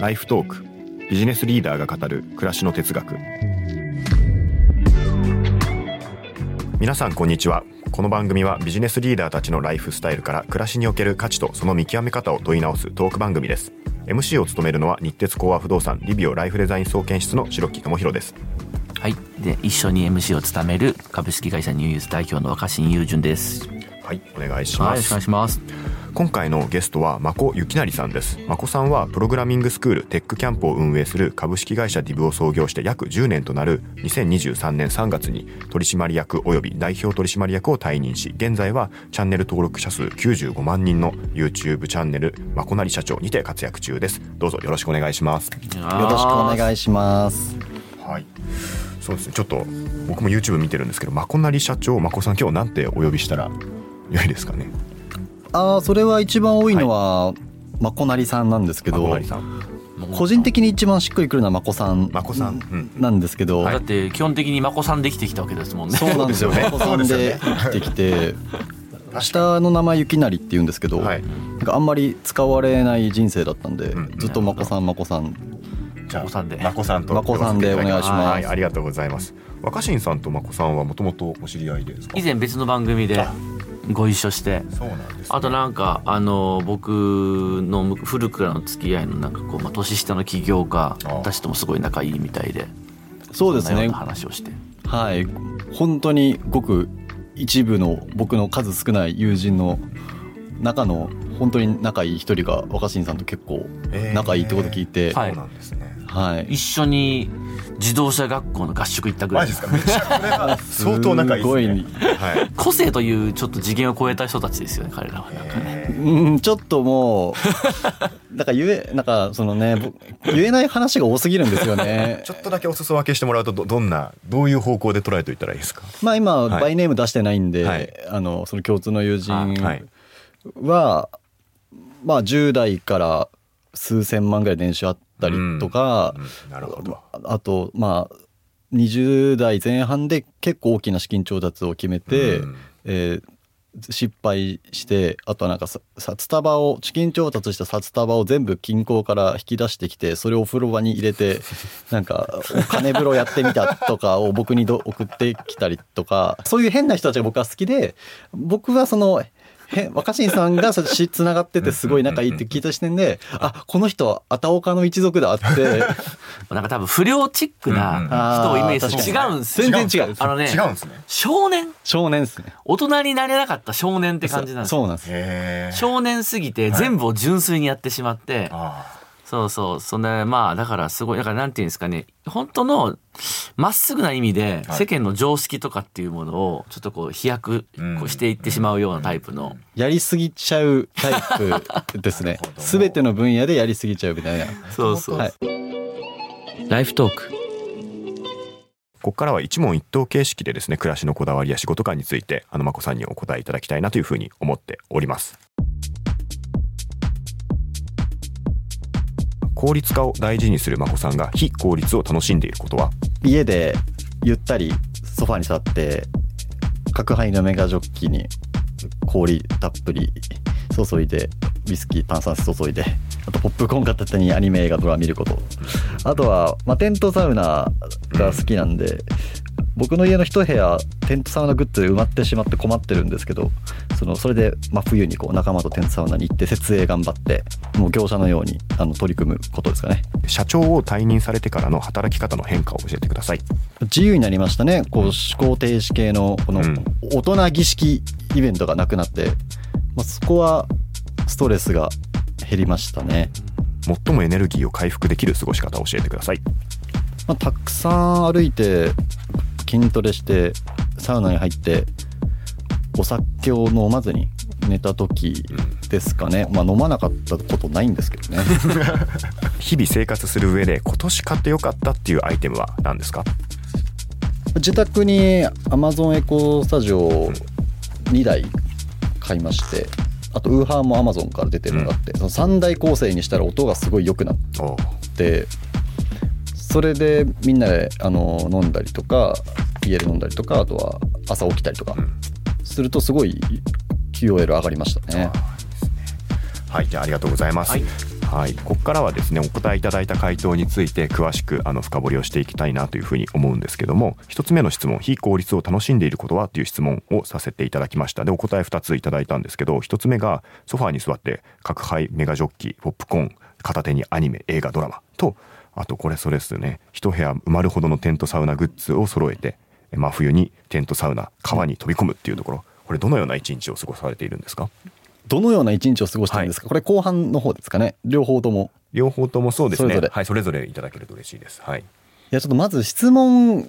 ライフトークビジネスリーダーが語る暮らしの哲学皆さんこんにちはこの番組はビジネスリーダーたちのライフスタイルから暮らしにおける価値とその見極め方を問い直すトーク番組です MC を務めるのは日鉄コア不動産リビオライフデザイン総研室の白木智弘ですはい。で、一緒に MC を務める株式会社ニューユース代表の若新雄純です。はいお願いしはい、よろしくおます願いします。今回のゲストは真子幸成さんです。真子さんはプログラミングスクールテックキャンプを運営する株式会社ディブを創業して約10年となる2023年3月に取締役及び代表取締役を退任し現在はチャンネル登録者数95万人の YouTube チャンネルまこなり社長にて活躍中です。どうぞよろしくお願いします。よよろしくお願いします。はい。そうですね。ちょっと僕も YouTube 見てるんですけどまこなり社長まこさん今日なんてお呼びしたら良いですかねああ、それは一番多いのは、まこなりさんなんですけどまこな、りさん。個人的に一番しっくりくるのはまこさんまこさん、うん。なんですけど、だって基本的にまこさんできてきたわけですもんね。そうなんですよ。そうですよね。さんで生きてきて、下の名前ゆきなりって言うんですけど、はい。なんかあんまり使われない人生だったんで、うん。ずっとまこさんまこさん。じゃあまこさんで。まこさんとまこさんでお願いします。はい、ありがとうございます。若新さんとまこさんはもともとお知り合いですか？以前別の番組でご一緒して。そうなんです、ね。あとなんかあの僕の古くからの付き合いのなんかこう、まあ、年下の起業家あたちともすごい仲いいみたいでそうですね。話をしてはい。本当にごく一部の僕の数少ない友人の中の本当に仲いい一人が若新さんと結構えー仲いいってこと聞いて、はいそうなんですね。はい。一緒に自動車学校の合宿行ったぐらいマジですか？めっちゃこれは相当仲いいですね。すはい。個性というちょっと次元を超えた人たちですよね彼らはなんかねえうん、ちょっともう、なんか言え、なんかそのね、ぼ言えない話が多すぎるんですよねー。ちょっとだけお裾分けしてもらうとどどんなどういう方向で捉えておいたらいいですか？まあ今、はいバイネーム出してないんで、はいあの、その共通の友人あはいは、まあ10代から数千万ぐらい年収あったりとか、うんなるほど。あと、まあ、20代前半で結構大きな資金調達を決めて、うんえー失敗してあとはなんかさ札束を資金調達した札束を全部銀行から引き出してきてそれをお風呂場に入れて なんか金風呂やってみたとかを僕にど送ってきたりとかそういう変な人たちが僕は好きで僕はそのへ若新さんがしつながっててすごい仲いいって聞いた視点であこの人はあたおかの一族だって。なんか多分不良チックな人をイメージする違うんですよ。全然違うあのね違うんですね。少年？少年ですね。大人になれなかった少年って感じなんですよ。そうなんです。少年すぎて全部を純粋にやってしまって、あそうそう。そんなまあだからすごいだからなんていうんですかね。本当のまっすぐな意味ではい。世間の常識とかっていうものをちょっとこう飛躍していってしまうようなタイプの、やりすぎちゃうタイプですね。すべての分野でやりすぎちゃうみたいな。そうそう、はい。ライフトーク。ここからは一問一答形式でですね暮らしのこだわりや仕事観についてあのまこさんにお答えいただきたいなというふうに思っております効率化を大事にするまこさんが非効率を楽しんでいることは？家でゆったりソファに座って角杯のメガジョッキに氷たっぷり注いでウイスキー炭酸水注いであとポップコーン片手にアニメ映画ドラマ見ること。あとは、まあ、テントサウナが好きなんで、僕の家の一部屋テントサウナグッズで埋まってしまって困ってるんですけどそのそれで真冬にこう仲間とテントサウナに行って設営頑張ってもう業者のようにあの取り組むことですかね。社長を退任されてからの働き方の変化を教えてください。自由になりましたね。こう思考停止系のこのうん。大人儀式イベントがなくなって、まあ、そこはストレスが減りましたね、最もエネルギーを回復できる過ごし方を教えてください。まあ、たくさん歩いて筋トレしてサウナに入ってお酒を飲まずに寝た時ですかね、まあ飲まなかったことないんですけどね。日々生活する上で今年買ってよかったっていうアイテムは何ですか？自宅に Amazon エコスタジオを2台買いましてあとウーハーも Amazon から出てるのがあって、その3台構成にしたら音がすごい良くなってそれでみんなであの飲んだりとか家で飲んだりとかあとは朝起きたりとかん。するとすごい QOL 上がりましたね。はいじゃあありがとうございます。はい。はい、ここからはですねお答えいただいた回答について詳しくあの深掘りをしていきたいなというふうに思うんですけども一つ目の質問非効率を楽しんでいることはという質問をさせていただきました。でお答え2ついただいたんですけど一つ目がソファーに座って角杯メガジョッキポップコーン片手にアニメ映画ドラマとあとこれそれですね一部屋埋まるほどのテントサウナグッズを揃えて真冬にテントサウナ川に飛び込むっていうところ。これどのような一日を過ごされているんですか？どのような一日を過ごしたんですか、これ後半の方ですかね？両方とも。両方ともそうですね。それぞれ。はいそれぞれいただけると嬉しいです。はい。いやちょっとまず質問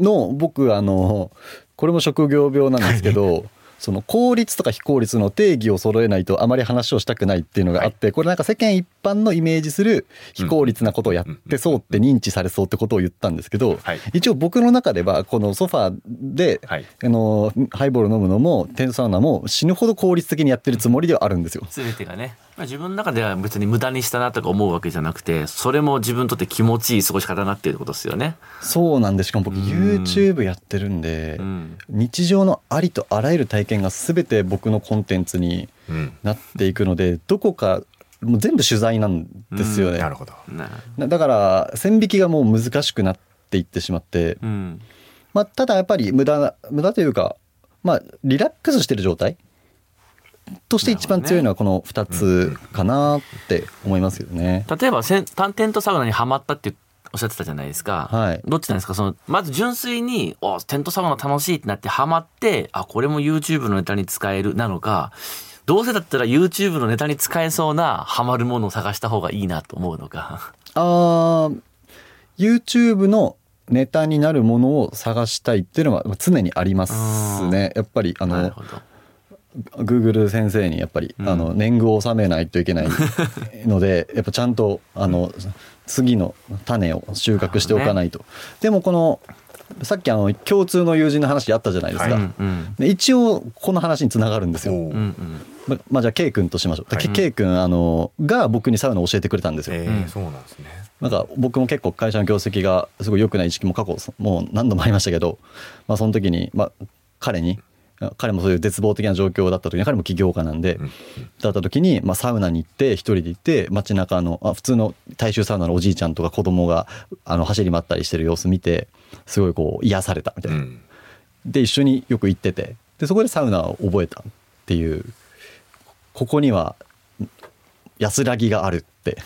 の、僕あのこれも職業病なんですけど、その効率とか非効率の定義を揃えないとあまり話をしたくないっていうのがあって、これなんか世間一般のイメージする非効率なことをやってそうって認知されそうってことを言ったんですけど、はい。一応僕の中ではこのソファーで、はい。あのハイボール飲むのもテントサウナも死ぬほど効率的にやってるつもりではあるんですよ。全てがね、まあ、自分の中では別に無駄にしたなとか思うわけじゃなくてそれも自分にとって気持ちいい過ごし方になっていることですよね。そうなんでしかも僕 YouTube やってるんで、うん。日常のありとあらゆる体験が全て僕のコンテンツにうん。なっていくのでどこかもう全部取材なんですよね、なるほど。だから線引きがもう難しくなっていってしまって、うん。まあ、ただやっぱり無駄無駄というかまあリラックスしてる状態として一番強いのはこの2つかなって思いますよね。例えばせんテントサウナにはまったっておっしゃってたじゃないですか。はいどっちなんですか？その、まず純粋に、お、テントサウナ楽しいってなってハマって、あ、これも YouTube のネタに使える、なのか、どうせだったら YouTube のネタに使えそうなハマるものを探した方がいいなと思うのか。あー YouTube のネタになるものを探したいっていうのは常にありますね。やっぱりあのなるほど。Google 先生にやっぱり、うん。あの年貢を納めないといけない のでやっぱちゃんとあの次の種を収穫しておかないと、でもこのさっきあの共通の友人の話あったじゃないですか、はいうんうん。で一応この話につながるんですよ、うんうん。ままあじゃあ K 君としましょう、はい。K 君あのが僕にサウナを教えてくれたんですよ、えーそうなんですね。なんか僕も結構会社の業績がすごい良くない時期も過去もう何度もありましたけど、まあ、その時に、まあ、彼に彼もそういう絶望的な状況だった時に彼も起業家なんで、うんだった時に、まあ、サウナに行って一人で行って街中のあ普通の大衆サウナのおじいちゃんとか子供があの走り回ったりしてる様子見てすごいこう癒されたみたいな。うんで一緒によく行っててでそこでサウナを覚えたっていうここには安らぎがあるって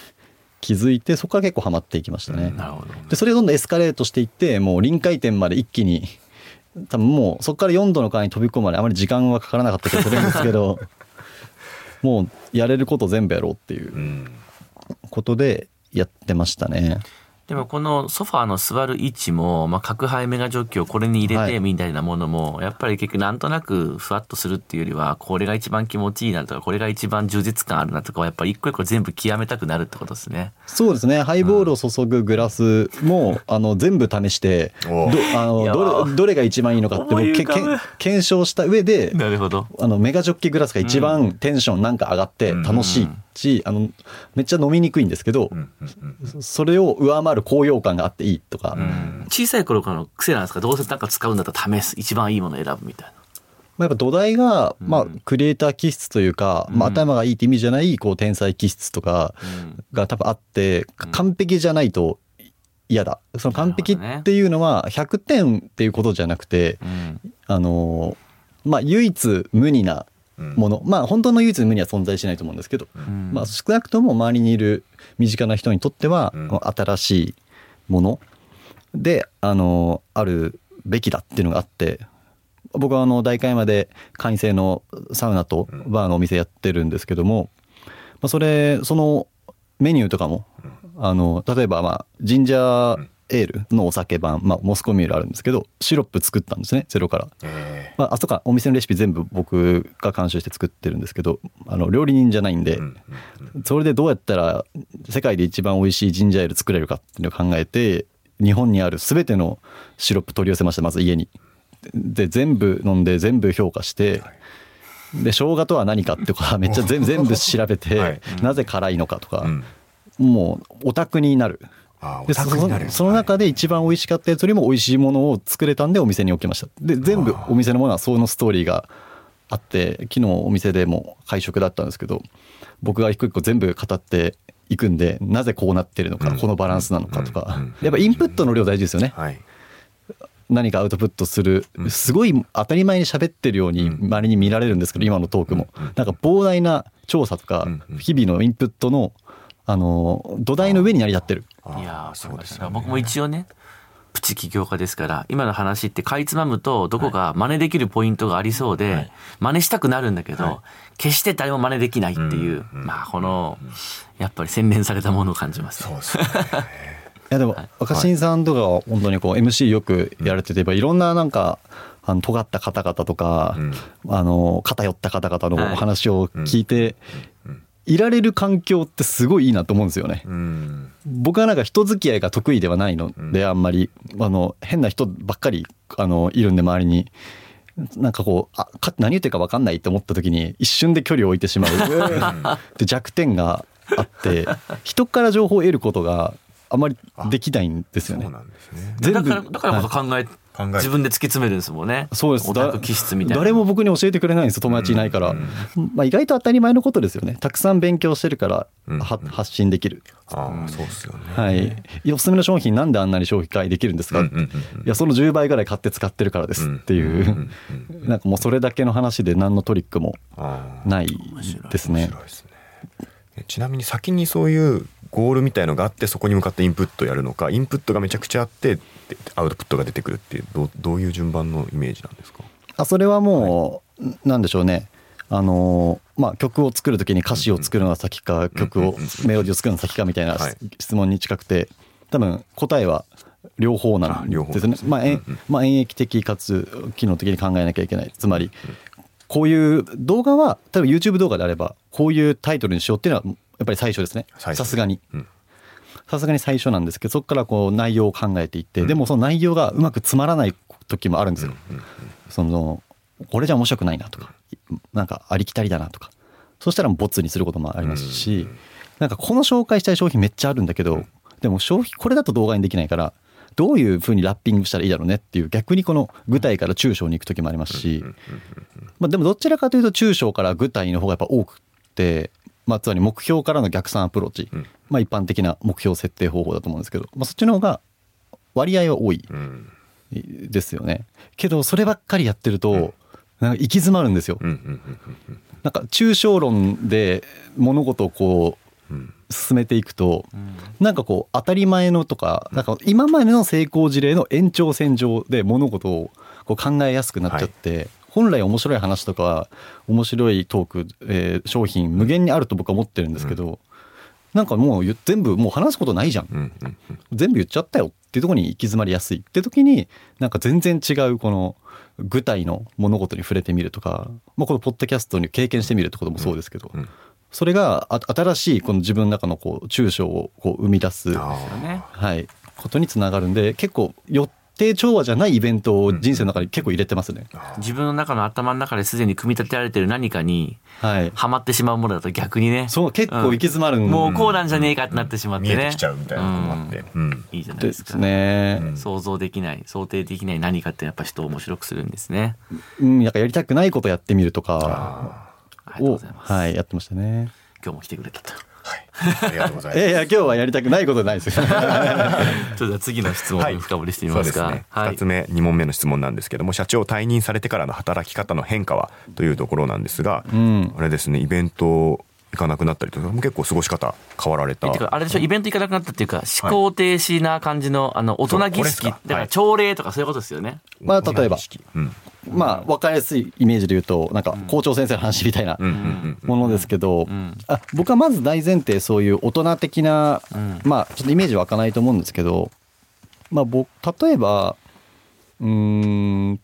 気づいてそこから結構ハマっていきましたね。なるほど。でそれがどんどんエスカレートしていってもう臨界点まで一気に多分もうそこから4度の川に飛び込むまであまり時間はかからなかった気がするんですけど もうやれること全部やろうっていううんことでやってましたね。でもこのソファーの座る位置も、まあ、角杯メガジョッキをこれに入れてはい。みたいなものも、やっぱり結局なんとなくふわっとするっていうよりは、これが一番気持ちいいなとか、これが一番充実感あるなとかは、やっぱり一個一個全部極めたくなるってことですね。そうですね。ハイボールを注ぐグラスも、あの全部試しておどあのどれどれが一番いいのかってけけ検証した上でなるほど。あのメガジョッキグラスが一番テンションなんか上がって楽しいし、あのめっちゃ飲みにくいんですけど、うんうんうんそれを上回る高揚感があっていいとか、うん。小さい頃からの癖なんですか？どうせなんか使うんだったら試す。一番いいものを選ぶみたいな。まあ、やっぱ土台が、まあ、クリエイター気質というか、まあ、うん頭がいいって意味じゃないこう天才気質とかうん。が多分あって完璧じゃないと嫌だ。その完璧っていうのは100点っていうことじゃなくてうん。あのまあ唯一無二なうん。もの。まあ本当の唯一無二は存在しないと思うんですけど、うん。まあ、少なくとも周りにいる身近な人にとってはうん。新しいもの。であのあるべきだっていうのがあって。僕はあの代官山で会員制のサウナとバーのお店やってるんですけども、まあ、それそのメニューとかもあの例えばまあジンジャーエールのお酒版、まあ、モスコミュールあるんですけどシロップ作ったんですねゼロから。えまあ、あそこかお店のレシピ全部僕が監修して作ってるんですけどあの料理人じゃないんで、それでどうやったら世界で一番美味しいジンジャーエール作れるかっていうのを考えて日本にある全てのシロップ取り寄せましたまず家に。で全部飲んで全部評価してで生姜とは何かってか めっちゃ全全部調べて、はいなぜ辛いのかとかう、んもうオタクになる。でそオタクになるその中で一番美味しかったやつよりも美味しいものを作れたんでお店に置きました。で全部お店のものはそのストーリーがあって昨日お店でも会食だったんですけど僕が一個一個全部語っていくんでなぜこうなってるのか、うん。このバランスなのかとか、うん。やっぱインプットの量大事ですよね、はい。何かアウトプットする、すごい当たり前に喋ってるようにうん。稀に見られるんですけど今のトークも、なんか膨大な調査とか日々のインプットのあの土台の上に成り立ってる。いやーそうですよね。僕も一応ねプチ起業家ですから今の話ってかいつまむとどこか真似できるポイントがありそうで、はい。真似したくなるんだけど、はい。決して誰も真似できないっていう、うんうんまあこのやっぱり洗練されたものを感じます。ねそうですね。いやでも若新さんとかは本当にこう MC よくやられててやっぱいろんななんかあの尖った方々とか、うん。あの偏った方々のお話を聞いて、うんいられる環境ってすごいいいなと思うんですよね。うん。僕はなんか人付き合いが得意ではないの。で、うん。あんまりあの変な人ばっかりあのいるんで周りに。なんかこうあか何言ってるか分かんないと思った時に一瞬で距離を置いてしまう。で弱点があって人から情報を得ることがあまりできないんですよね。全部だからだからこそ考え、考え自分で突き詰めるんですもんね。そうです。オタク気質みたいな。誰も僕に教えてくれないんですよ友達いないから、まあ、意外と当たり前のことですよね。たくさん勉強してるからうんは発信できる、ああそうですよね。はい。おすすめの商品なんであんなに消費できるんですか、うんうんうんうん。いやその10倍ぐらい買って使ってるからですっていう、うんうんなんかもうそれだけの話で何のトリックもないですね。ね。えちなみに先にそういうゴールみたいのがあってそこに向かってインプットやるのかインプットがめちゃくちゃあってでアウトプットが出てくるっていうどうどういう順番のイメージなんですか？あそれはもう、なんでしょうね。あのまあ、曲を作る時に歌詞を作るのが先か曲をメロディーを作るのが先かみたいなはい。質問に近くて多分答えは両方なあんですね。ですね。まあ、えんうん。うんまあ、演疫的かつ機能的に考えなきゃいけない。つまりこういう動画は例えば YouTube 動画であればこういうタイトルにしようっていうのはやっぱり最初ですね。さすがに。うん。さすがに最初なんですけどそこからこう内容を考えていって、でもその内容がうまくつまらない時もあるんですよ、そのこれじゃ面白くないなとかなんかありきたりだなとか。そしたらボツにすることもありますし、なんかこの紹介したい商品めっちゃあるんだけど、でも商品これだと動画にできないからどういうふうにラッピングしたらいいだろうねっていう逆にこの具体から抽象に行く時もありますし、まあ、でもどちらかというと抽象から具体の方がやっぱ多くて、まあ、つまり目標からの逆算アプローチ、うん。まあ、一般的な目標設定方法だと思うんですけど、まあ、そっちの方が割合は多いうん。ですよね。けどそればっかりやってると、なんか行き詰まるんですよ、なんか抽象論で物事をこう進めていくと、なんかこう当たり前のとかなんか今までの成功事例の延長線上で物事をこう考えやすくなっちゃって、本来面白い話とか面白いトーク、えー商品無限にあると僕は思ってるんですけど、なんかもう言全部もう話すことないじゃん、うんうんうん。全部言っちゃったよっていうところに行き詰まりやすいって時になんか全然違うこの具体の物事に触れてみるとか、まあ、このポッドキャストに経験してみるってこともそうですけど、うんそれがあ新しいこの自分の中のこう抽象をこう生み出す、あねはい、ことにつながるんで結構予定調和じゃないイベントを人生の中に結構入れてますね。自分の中の頭の中ですでに組み立てられてる何かにはまってしまうものだと逆にね。そう結構行き詰まるんもうこうなんじゃねえかってなってしまってね。見えてきちゃうみたいなのもあって。うん。いいじゃないでですか。すね。うん。想像できない想定できない何かってやっぱ人を面白くするんですね。うん、なんかやりたくないことやってみるとかありがとうをございます、はいやってましたね。今日も来てくれたとありがとうございいやいまや今日はやりたくないことないですよ。それでは次の質問はいを深掘りしてすみますか、そうですね。はい。2つ目2問目の質問なんですけども社長を退任されてからの働き方の変化はというところなんですがうん。あれですねイベント行かなくなったりとか結構過ごし方変わられた。あれでしょイベント行かなくなったっていうか思考停止な感じのあの大人儀式だからはい。朝礼とかそういうことですよね、まあ例えばうん。まあ分かりやすいイメージで言うとなんか校長先生の話みたいなものですけど、んあ僕はまず大前提そういう大人的な、ん。まあちょっとイメージ湧かないと思うんですけどまあ僕例えばうーん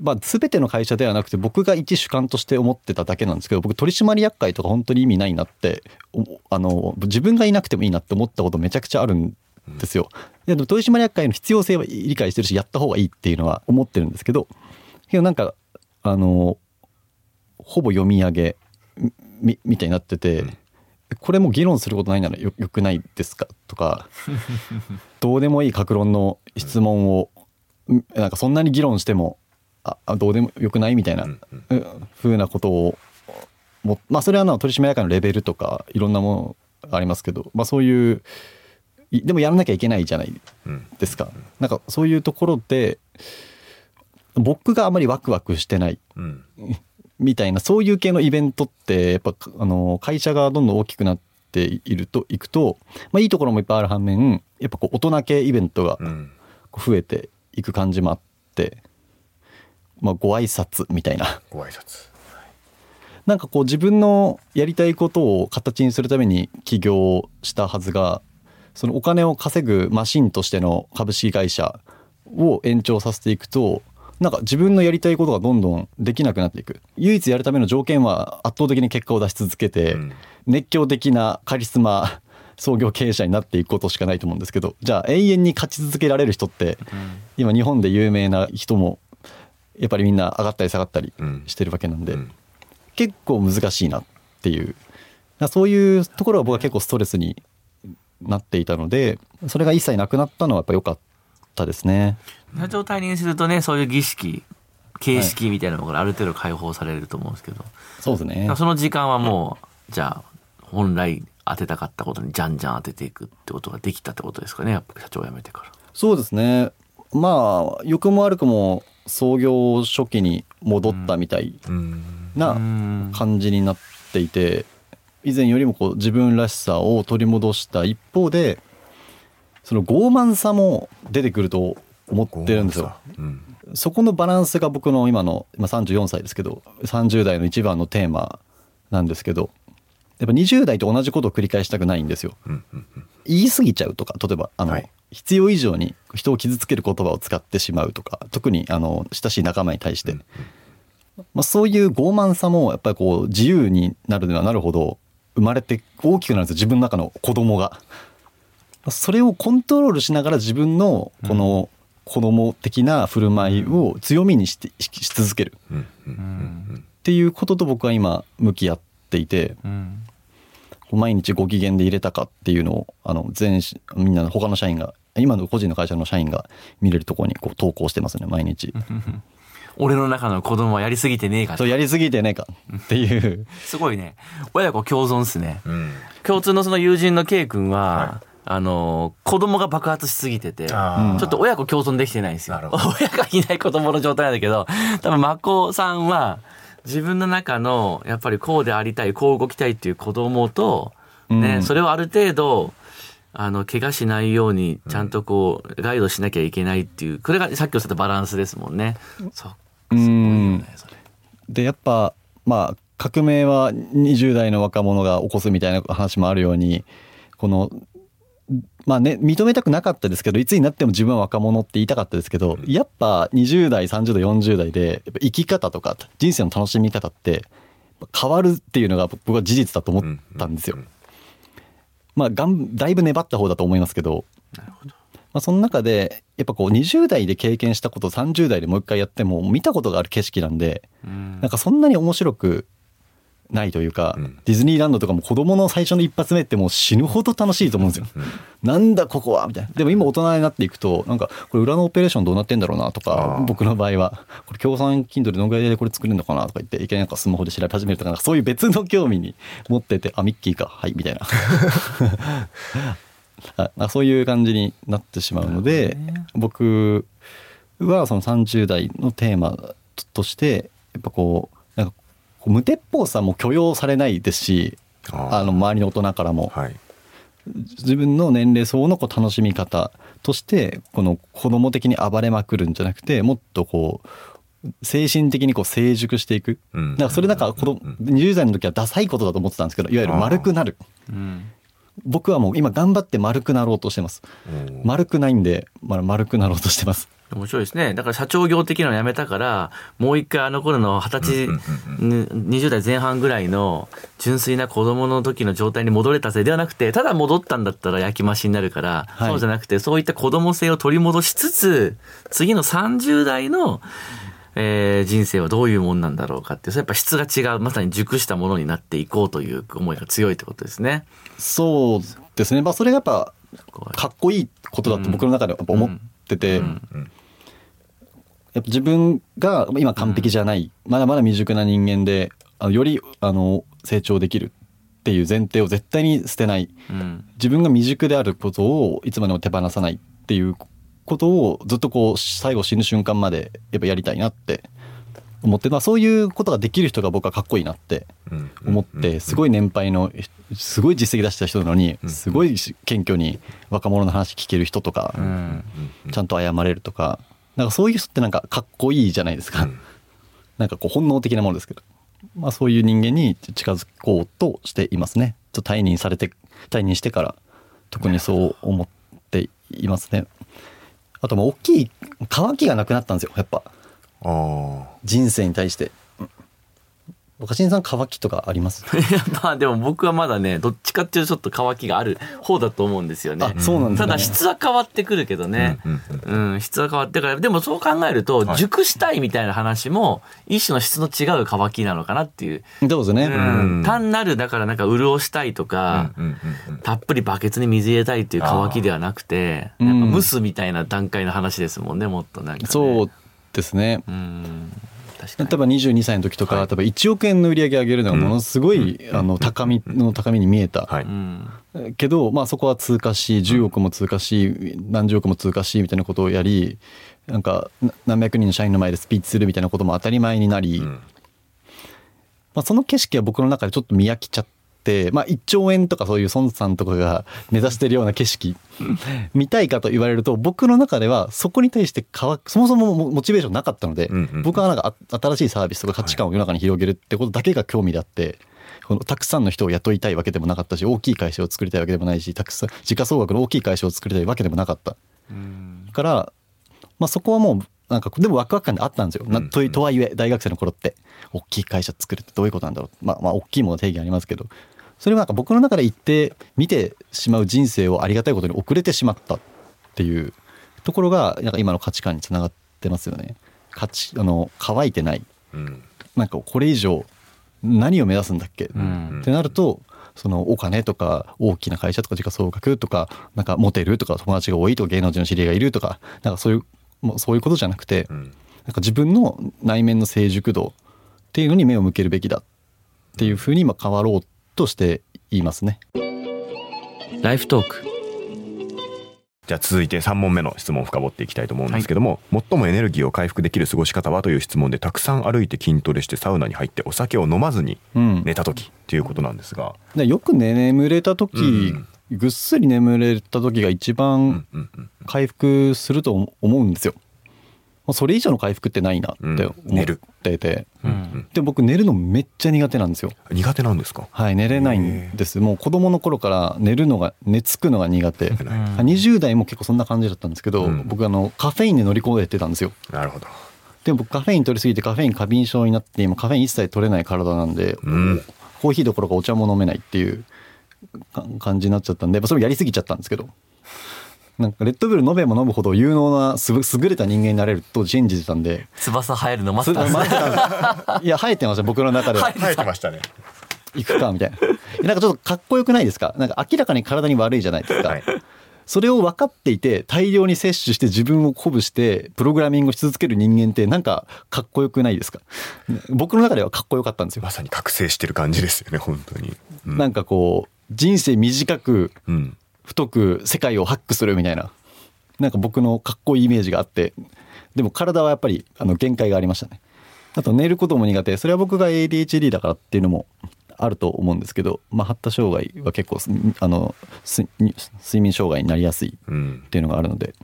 まあ、全ての会社ではなくて僕が一主観として思ってただけなんですけど僕取締役会とか本当に意味ないなっておあの自分がいなくてもいいなって思ったことめちゃくちゃあるんですよ。ででも取締役会の必要性は理解してるしやった方がいいっていうのは思ってるんですけどけどなんかあのほぼ読み上げみみたいになってて、これも議論することないならよよくないですか？とか どうでもいい格論の質問をんなんかそんなに議論してもああどうでもよくない？みたいな、うんうん。ふうなことをもまあそれはあの取締役会のレベルとかいろんなものがありますけど、まあ、そういういでもやらなきゃいけないじゃないうん。ですか。なんかそういうところで僕があまりワクワクしてないうん。みたいなそういう系のイベントってやっぱあの会社がどんどん大きくなっているといくと、まあ、いいところもいっぱいある反面やっぱこう大人系イベントが増えていく感じもあって、まあ、ご挨拶みたいな。ご挨拶。なんかこう自分のやりたいことを形にするために起業したはずがそのお金を稼ぐマシンとしての株式会社を延長させていくとなんか自分のやりたいことがどんどんできなくなっていく。唯一やるための条件は圧倒的に結果を出し続けて、うん。熱狂的なカリスマ創業経営者になっていくことしかないと思うんですけどじゃあ永遠に勝ち続けられる人って今日本で有名な人もやっぱりみんな上がったり下がったりうん。してるわけなんで、うん。結構難しいなっていう。そういうところが僕は結構ストレスになっていたのでそれが一切なくなったのはやっぱ良かったですね。社長退任するとね、そういう儀式、形式みたいなのがある程度解放されると思うんですけど、そうですね。その時間はもう、じゃあ、本来当てたかったことにじゃんじゃん当てていくってことができたってことですかね、やっぱり社長を辞めてから。そうですね。まあ良くも悪くも創業初期に戻ったみたいうんなうん。感じになっていて以前よりもこう自分らしさを取り戻した一方でその傲慢さも出てくると思ってるんですよ。うん。そこのバランスが僕の今の今34歳ですけど30代の一番のテーマなんですけどやっぱ20代と同じことを繰り返したくないんですよ。言い過ぎちゃうとか例えばあの、はい必要以上に人を傷つける言葉を使ってしまうとか特にあの親しい仲間に対して、まあ、そういう傲慢さもやっぱりこう自由になるにはなるほど生まれて大きくなるんですよ自分の中の子供が。それをコントロールしながら自分のこの子供的な振る舞いを強みにしてしし続ける。っていうことと僕は今向き合っていて。うん。毎日ご機嫌で入れたかっていうのをあの全しみんなの他の社員が今の個人の会社の社員が見れるところにこう投稿してますね毎日。俺の中の子供はやりすぎてねえかとそうやりすぎてねえかっていうすごいね。親子共存っすね。うん共通のその友人の K 君は、あの、子供が爆発しすぎてて、ちょっと親子共存できてないんですよ。親がいない子供の状態なんだけど、多分、まこさんは、自分の中の、やっぱりこうでありたい、こう動きたいっていう子供と、ね、うんそれをある程度、あの、怪我しないように、ちゃんとこう、ガイドしなきゃいけないっていう、これがさっきおっしゃったバランスですもんね。そう。すごいよね。でやっぱまあ革命は20代の若者が起こすみたいな話もあるようにこのまあね認めたくなかったですけどいつになっても自分は若者って言いたかったですけどやっぱ20代30代40代で生き方とか人生の楽しみ方って変わるっていうのが僕は事実だと思ったんですよ。まあがんだいぶ粘った方だと思いますけどなるほど。まあ、その中でやっぱこう20代で経験したことを30代でもう一回やっても見たことがある景色なんでうんなんかそんなに面白くないというか、うんディズニーランドとかも子供の最初の一発目ってもう死ぬほど楽しいと思うんですよ。なんだここはみたいな。でも今大人になっていくと、なんかこれ裏のオペレーションどうなってんだろうなとか僕の場合は、これ協賛金土でどのぐらいでこれ作れるのかなとか言って、いきなりなんかスマホで調べ始めるとか、そういう別の興味に持ってて、あ、ミッキーか、はい、みたいな。ああそういう感じになってしまうので、僕はその30代のテーマとしてやっぱこう無鉄砲さも許容されないですしあの周りの大人からも、はい。自分の年齢層のこう楽しみ方としてこの子供的に暴れまくるんじゃなくてもっとこう精神的にこう成熟していく、うん。だからそれなんか子供20代の時はダサいことだと思ってたんですけどいわゆる丸くなる。うん。僕はもう今頑張って丸くなろうとしてます。丸くないんで、まあ、丸くなろうとしてます面白いですね。だから社長業的なのやめたから、もう一回あの頃の二十歳、ね20代前半ぐらいの純粋な子供の時の状態に戻れたせいではなくて、ただ戻ったんだったら焼き増しになるから、はい。そうじゃなくて、そういった子供性を取り戻しつつ、次の30代の、えー人生はどういうもんなんだろうかってやっぱ質が違う、まさに熟したものになっていこうという思いが強いってことですね。そうですね。まあそれがやっぱかっこいいことだと僕の中では思ってて、うん。うんやっぱ自分が今完璧じゃない、まだまだ未熟な人間であのよりあの成長できるっていう前提を絶対に捨てない。うん。自分が未熟であることをいつまでも手放さないっていうことをずっとこう最後死ぬ瞬間までやっぱやりたいなって思って、まあ、そういうことができる人が僕はかっこいいなってうん。思ってすごい年配のすごい実績出した人なのにすごい謙虚に若者の話聞ける人とかうん。ちゃんと謝れるとかなんかそういう人ってなんかかっこいいじゃないですか、うん。なんかこう本能的なものですけど、まあ、そういう人間に近づこうとしていますね。ちょっと退任されて退任してから特にそう思っていますね。あともう大きい渇きがなくなったんですよやっぱ。あ人生に対して若新さん渇きとかあります？まあでも僕はまだねどっちかっていうとちょっと乾きがある方だと思うんですよね。あそうなんね。ただ質は変わってくるけどね。うんうんうん。質は変わってからでもそう考えるとはい。熟したいみたいな話も一種の質の違う乾きなのかなっていう、そうですね、うん。単なるだからなんか潤したいとか、うんうんうんたっぷりバケツに水入れたいっていう乾きではなくて蒸すみたいな段階の話ですもんねもっとなんか、ね、そうですね。うん例えば22歳の時とか、はい。例えば1億円の売り上げ上げるのがものすごい、あの高みの高みに見えた、はい。うん。けど、まあ、そこは通過し10億も通過し何十億も通過しみたいなことをやりなんかな何百人の社員の前でスピーチするみたいなことも当たり前になり、うん。まあ、その景色は僕の中でちょっと見飽きちゃって、まあ、1兆円とかそういう孫さんとかが目指してるような景色見たいかと言われると僕の中ではそこに対して変わそもそもモモチベーションなかったので、うんうん僕はなんかあ新しいサービスとか価値観を世の中に広げるってことだけが興味であって。このたくさんの人を雇いたいわけでもなかったし大きい会社を作りたいわけでもないしたくさん時価総額の大きい会社を作りたいわけでもなかった。うん。から、まあ、そこはもうなんかでもワクワク感であったんですよ、なといとはいえ大学生の頃って大きい会社作るってどういうことなんだろう。まあまあ大きいもの定義ありますけどそれはなんか僕の中で言って見てしまう人生をありがたいことに遅れてしまったっていうところがなんか今の価値観につながってますよね。価値あの乾いてない。うん。なんかこれ以上何を目指すんだっけ、ん。ってなるとそのお金とか大きな会社とか時価総額とかなんかモテるとか友達が多いとか芸能人の知り合いがいるとかなんかそういうもうそういうことじゃなくて、うん。なんか自分の内面の成熟度っていうのに目を向けるべきだっていうふうに今変わろうとしていますね。ライフトーク。じゃあ続いて3問目の質問を深掘っていきたいと思うんですけども、最もエネルギーを回復できる過ごし方はという質問でたくさん歩いて筋トレしてサウナに入ってお酒を飲まずにうん、寝た時っていうことなんですが、でよくね眠れた時、うん。ぐっすり眠れた時が一うん番うんうん。回復すると思うんですよ。まあそれ以上の回復ってないなって思ってて、うん。で僕寝るのめっちゃ苦手なんですよ。苦手なんですか？はい寝れないんです。もう子供の頃から寝るのが寝つくのが苦手。うん20代も結構そんな感じだったんですけど、うん。僕あのカフェインで乗り越えてたんですよ。なるほど。でも僕カフェイン取りすぎてカフェイン過敏症になって今カフェイン一切取れない体なんで、うん。コーヒーどころかお茶も飲めないっていうか感じになっちゃったんでやっぱそれやりすぎちゃったんですけどなんかレッドブル飲めば飲むほど有能なす優れた人間になれると信じてたんで。翼生えるの待そってたいや生えてました僕の中では。生えてました ね。行くかみたいな。なんかちょっとかっこよくないですか？なんか明らかに体に悪いじゃないですか、はい。それを分かっていて大量に摂取して自分を鼓舞してプログラミングをし続ける人間ってなんかかっこよくないですか？僕の中ではかっこよかったんですよ。まさに覚醒してる感じですよね本当に。うん。なんかこう人生短くうん太く世界をハックするみたいな。なんか僕のかっこいいイメージがあって。でも体はやっぱりあの限界がありましたね。あと寝ることも苦手。それは僕が ADHD だからっていうのもあると思うんですけど、まあ、発達障害は結構すあのす睡眠障害になりやすいうんっていうのがあるので。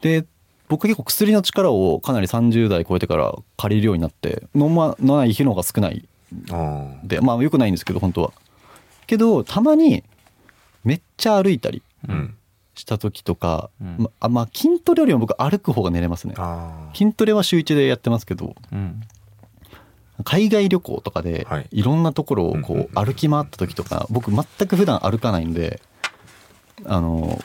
で僕結構薬の力をかなり30代超えてから借りるようになって。飲まない日の方が少ない。あでまあよくないんですけど本当は。けどたまにめっちゃ歩いたりした時とか、うん。まあまあ筋トレよりも僕歩く方が寝れますね。筋トレは週1でやってますけどうん。海外旅行とかではい。いろんなところをこう歩き回った時とか僕全く普段歩かないんであの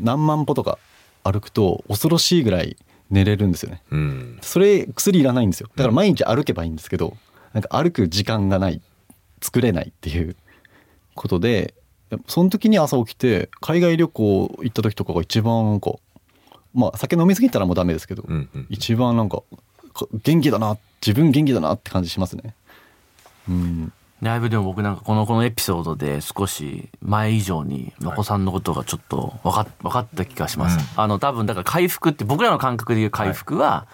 何万歩とか歩くと恐ろしいぐらい寝れるんですよね。うん。それ薬いらないんですよ。だから毎日歩けばいいんですけどなんか歩く時間がない作れないっていうことでその時に朝起きて海外旅行行った時とかが一番なんかまあ酒飲みすぎたらもうダメですけど、うんうん一番なんかか元気だな自分元気だなって感じしますね。うん。だいぶでも僕なんかこのこのエピソードで少し前以上にまこさんのことがちょっと分か分かった気がします。あの多分だから回復って僕らの感覚でいう回復は、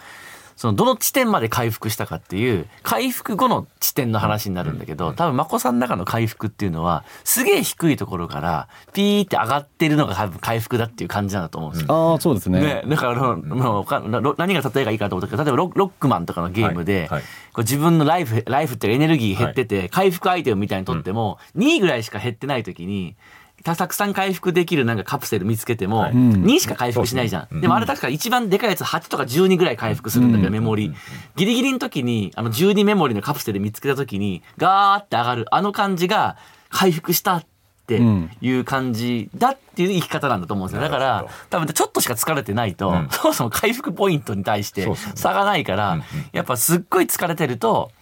そのどの地点まで回復したかっていう回復後の地点の話になるんだけど多分まこさんの中の回復っていうのはすげえ低いところからピーって上がってるのが多分回復だっていう感じなんだと思うんですよ。ああそうですね。ね、だからあの、何が例えがいいかと思ったけど例えばロロックマンとかのゲームで、はいはい。こう自分のライフライフっていうかエネルギー減ってて、回復アイテムみたいにとっても、2ぐらいしか減ってない時にたたくさん回復できるなんかカプセル見つけても、はい。2しか回復しないじゃん、でもあれ確か一番でかいやつ8とか12ぐらい回復するんだけど、うん。メモリギリギリの時にあの12メモリのカプセル見つけた時にガーって上がるあの感じが回復したっていう感じだっていう生き方なんだと思うんですよ。だから多分ちょっとしか疲れてないと、うん。そもそも回復ポイントに対して差がないから、やっぱすっごい疲れてると、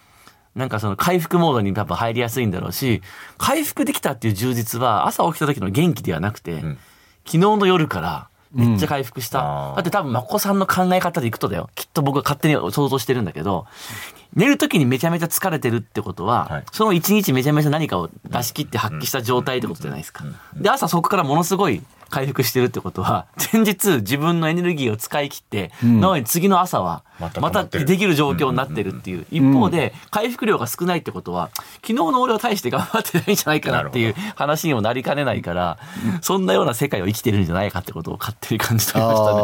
なんかその回復モードにやっぱ入りやすいんだろうし、回復できたっていう充実は朝起きた時の元気ではなくて、ん。昨日の夜からめっちゃ回復した。だって多分、まこさんの考え方でいくとだよ。きっと僕は勝手に想像してるんだけど、寝る時にめちゃめちゃ疲れてるってことは、はい。その一日めちゃめちゃ何かを出し切って発揮した状態ってことじゃないですか。で、朝そこからものすごい回復してるってことは、前日自分のエネルギーを使い切って、ん。なのに次の朝はまたできる状況になってるっていう。一方で、回復量が少ないってことは、昨日の俺は大して頑張ってないんじゃないかなっていう話にもなりかねないから、そんなような世界を生きてるんじゃないかってことを勝手に感じておりましたね。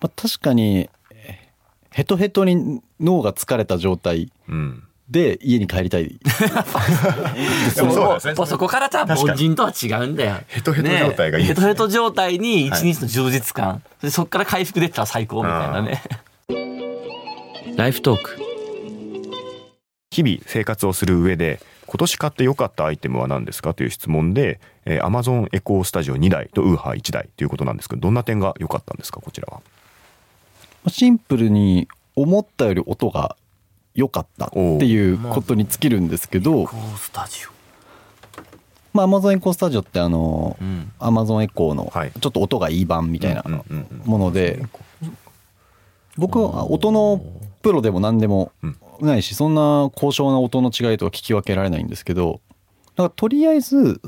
まあ、確かにえヘトヘトに脳が疲れた状態。うんで家に帰りたい でもそうですねもうそこから多分確かに凡人とは違うんだよ。ヘトヘト状態がいいねねヘトヘト状態に一日の充実感。でそこから回復できたら最高みたいなね。ライフトーク。日々生活をする上で今年買って良かったアイテムは何ですかという質問で、えー、Amazon エコースタジオ2台とウーハー1台ということなんですけどどんな点が良かったんですかこちらはシンプルに思ったより音が良かったっていうことに尽きるんですけどまあ Amazon エコースタジオ。ってあのオ。うん。Amazon エコーのはい。ちょっと音がいい版みたいなもので僕は音のプロでも何でもないしそんな高尚な音の違いとは聞き分けられないんですけどなんかとりあえず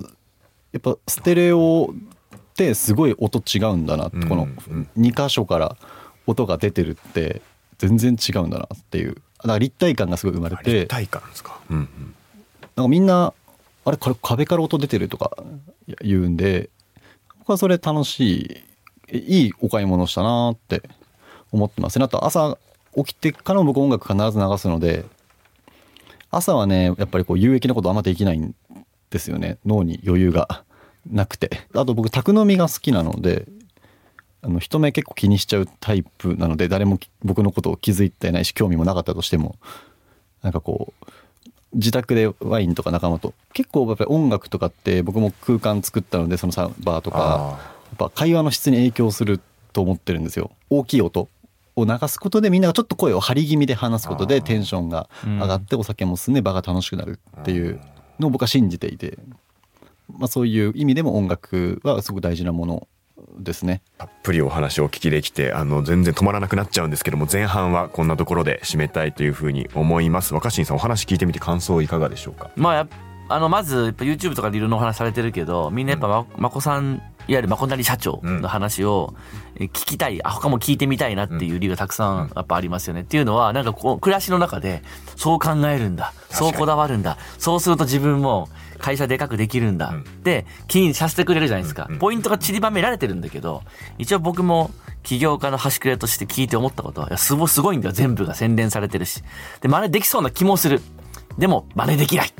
やっぱステレオってすごい音違うんだなこのうん2箇所から音が出てるって全然違うんだなっていう。だから立体感がすごい生まれあて立体感ですか、うんうん、なんかみんなあれこれ壁から音出てるとか言うんで僕はそれ楽しいいいお買い物したなって思ってます。ねあと朝起きてからも僕音楽必ず流すので朝はねやっぱりこう有益なことあんまできないんですよね。脳に余裕がなくて。あと僕宅飲みが好きなのであの人目結構気にしちゃうタイプなので誰も僕のことを気づいてないし興味もなかったとしてもなんかこう自宅でワインとか仲間と結構やっぱり音楽とかって僕も空間作ったのでそのサーバーとかあやっぱ会話の質に影響すると思ってるんですよ。大きい音を流すことでみんながちょっと声を張り気味で話すことでテンションが上がってお酒も進んで場が楽しくなるっていうのを僕は信じていて、まあ、そういう意味でも音楽はすごく大事なものですね。たっぷりお話をお聞きできてあの全然止まらなくなっちゃうんですけども前半はこんなところで締めたいというふうに思います。若新さんお話聞いてみて感想いかがでしょうか？まああのまずやっぱ YouTube とかでいろんなお話されてるけどみんなやっぱままこさんいわゆるまこなり社長の話をえ聞きたいあ他も聞いてみたいなっていう理由がたくさんやっぱありますよね。っていうのはなんかこう暮らしの中でそう考えるんだ。そうこだわるんだ。そうすると自分も会社でかくできるんだ。って気にさせてくれるじゃないですか。ポイントが散りばめられてるんだけど一応僕も起業家の端くれとして聞いて思ったことはいやすごすごいんだよ。全部が洗練されてるし。で真似できそうな気もする。でも真似できない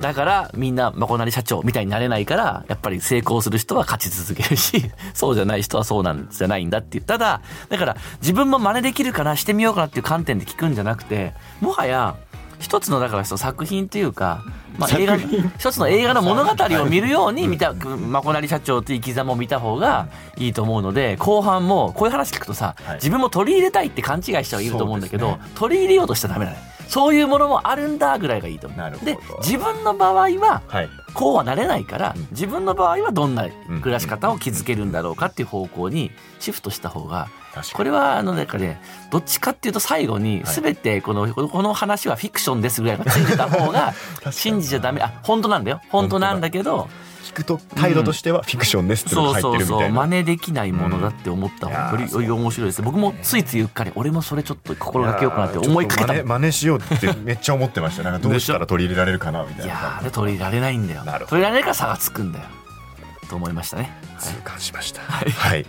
だからみんなまこなり社長みたいになれないからやっぱり成功する人は勝ち続けるし そうじゃない人はそうなんじゃないんだっていう。ただだから自分も真似できるかなしてみようかなっていう観点で聞くんじゃなくてもはや一つのだからその作品っていうか、まあ、映画一つの映画の物語を見るように見たまこなり社長という生き様を見た方がいいと思うので後半もこういう話聞くとさ、はい。自分も取り入れたいって勘違いしちゃういると思うんだけど、取り入れようとしちゃダメだねそういうものもあるんだぐらいがいいと思う。なるほど。で自分の場合ははい。こうはなれないから、うん。自分の場合はどんな暮らし方を築けるんだろうかっていう方向にシフトした方がこれはあのなんかねどっちかっていうと最後にはい。全てこのこの話はフィクションですぐらいがついてた方が に。信じちゃダメ。あ本当なんだよ。本当なんだけど聞くと態度としてはフィクションですっていうのがそうそうそう入ってるみたいな真似できないものだって思った方がより面白いです僕もついついうっかり俺もそれちょっと心がけようかなって思いかけた。真似真似しようってめっちゃ思ってました。なんかどうしたら取り入れられるかなみたいないや取り入れられないんだよ。取り入れられないから差がつくんだよと思いましたね。痛感しました。はい、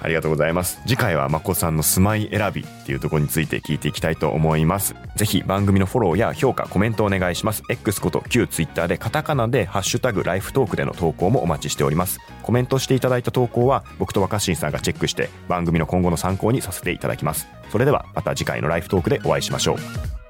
ありがとうございます。次回はまこさんの住まい選びっていうところについて聞いていきたいと思います。ぜひ番組のフォローや評価コメントお願いします。X こと旧 Twitter でカタカナでハッシュタグライフトークでの投稿もお待ちしております。コメントしていただいた投稿は僕と若新さんがチェックして番組の今後の参考にさせていただきます。それではまた次回のライフトークでお会いしましょう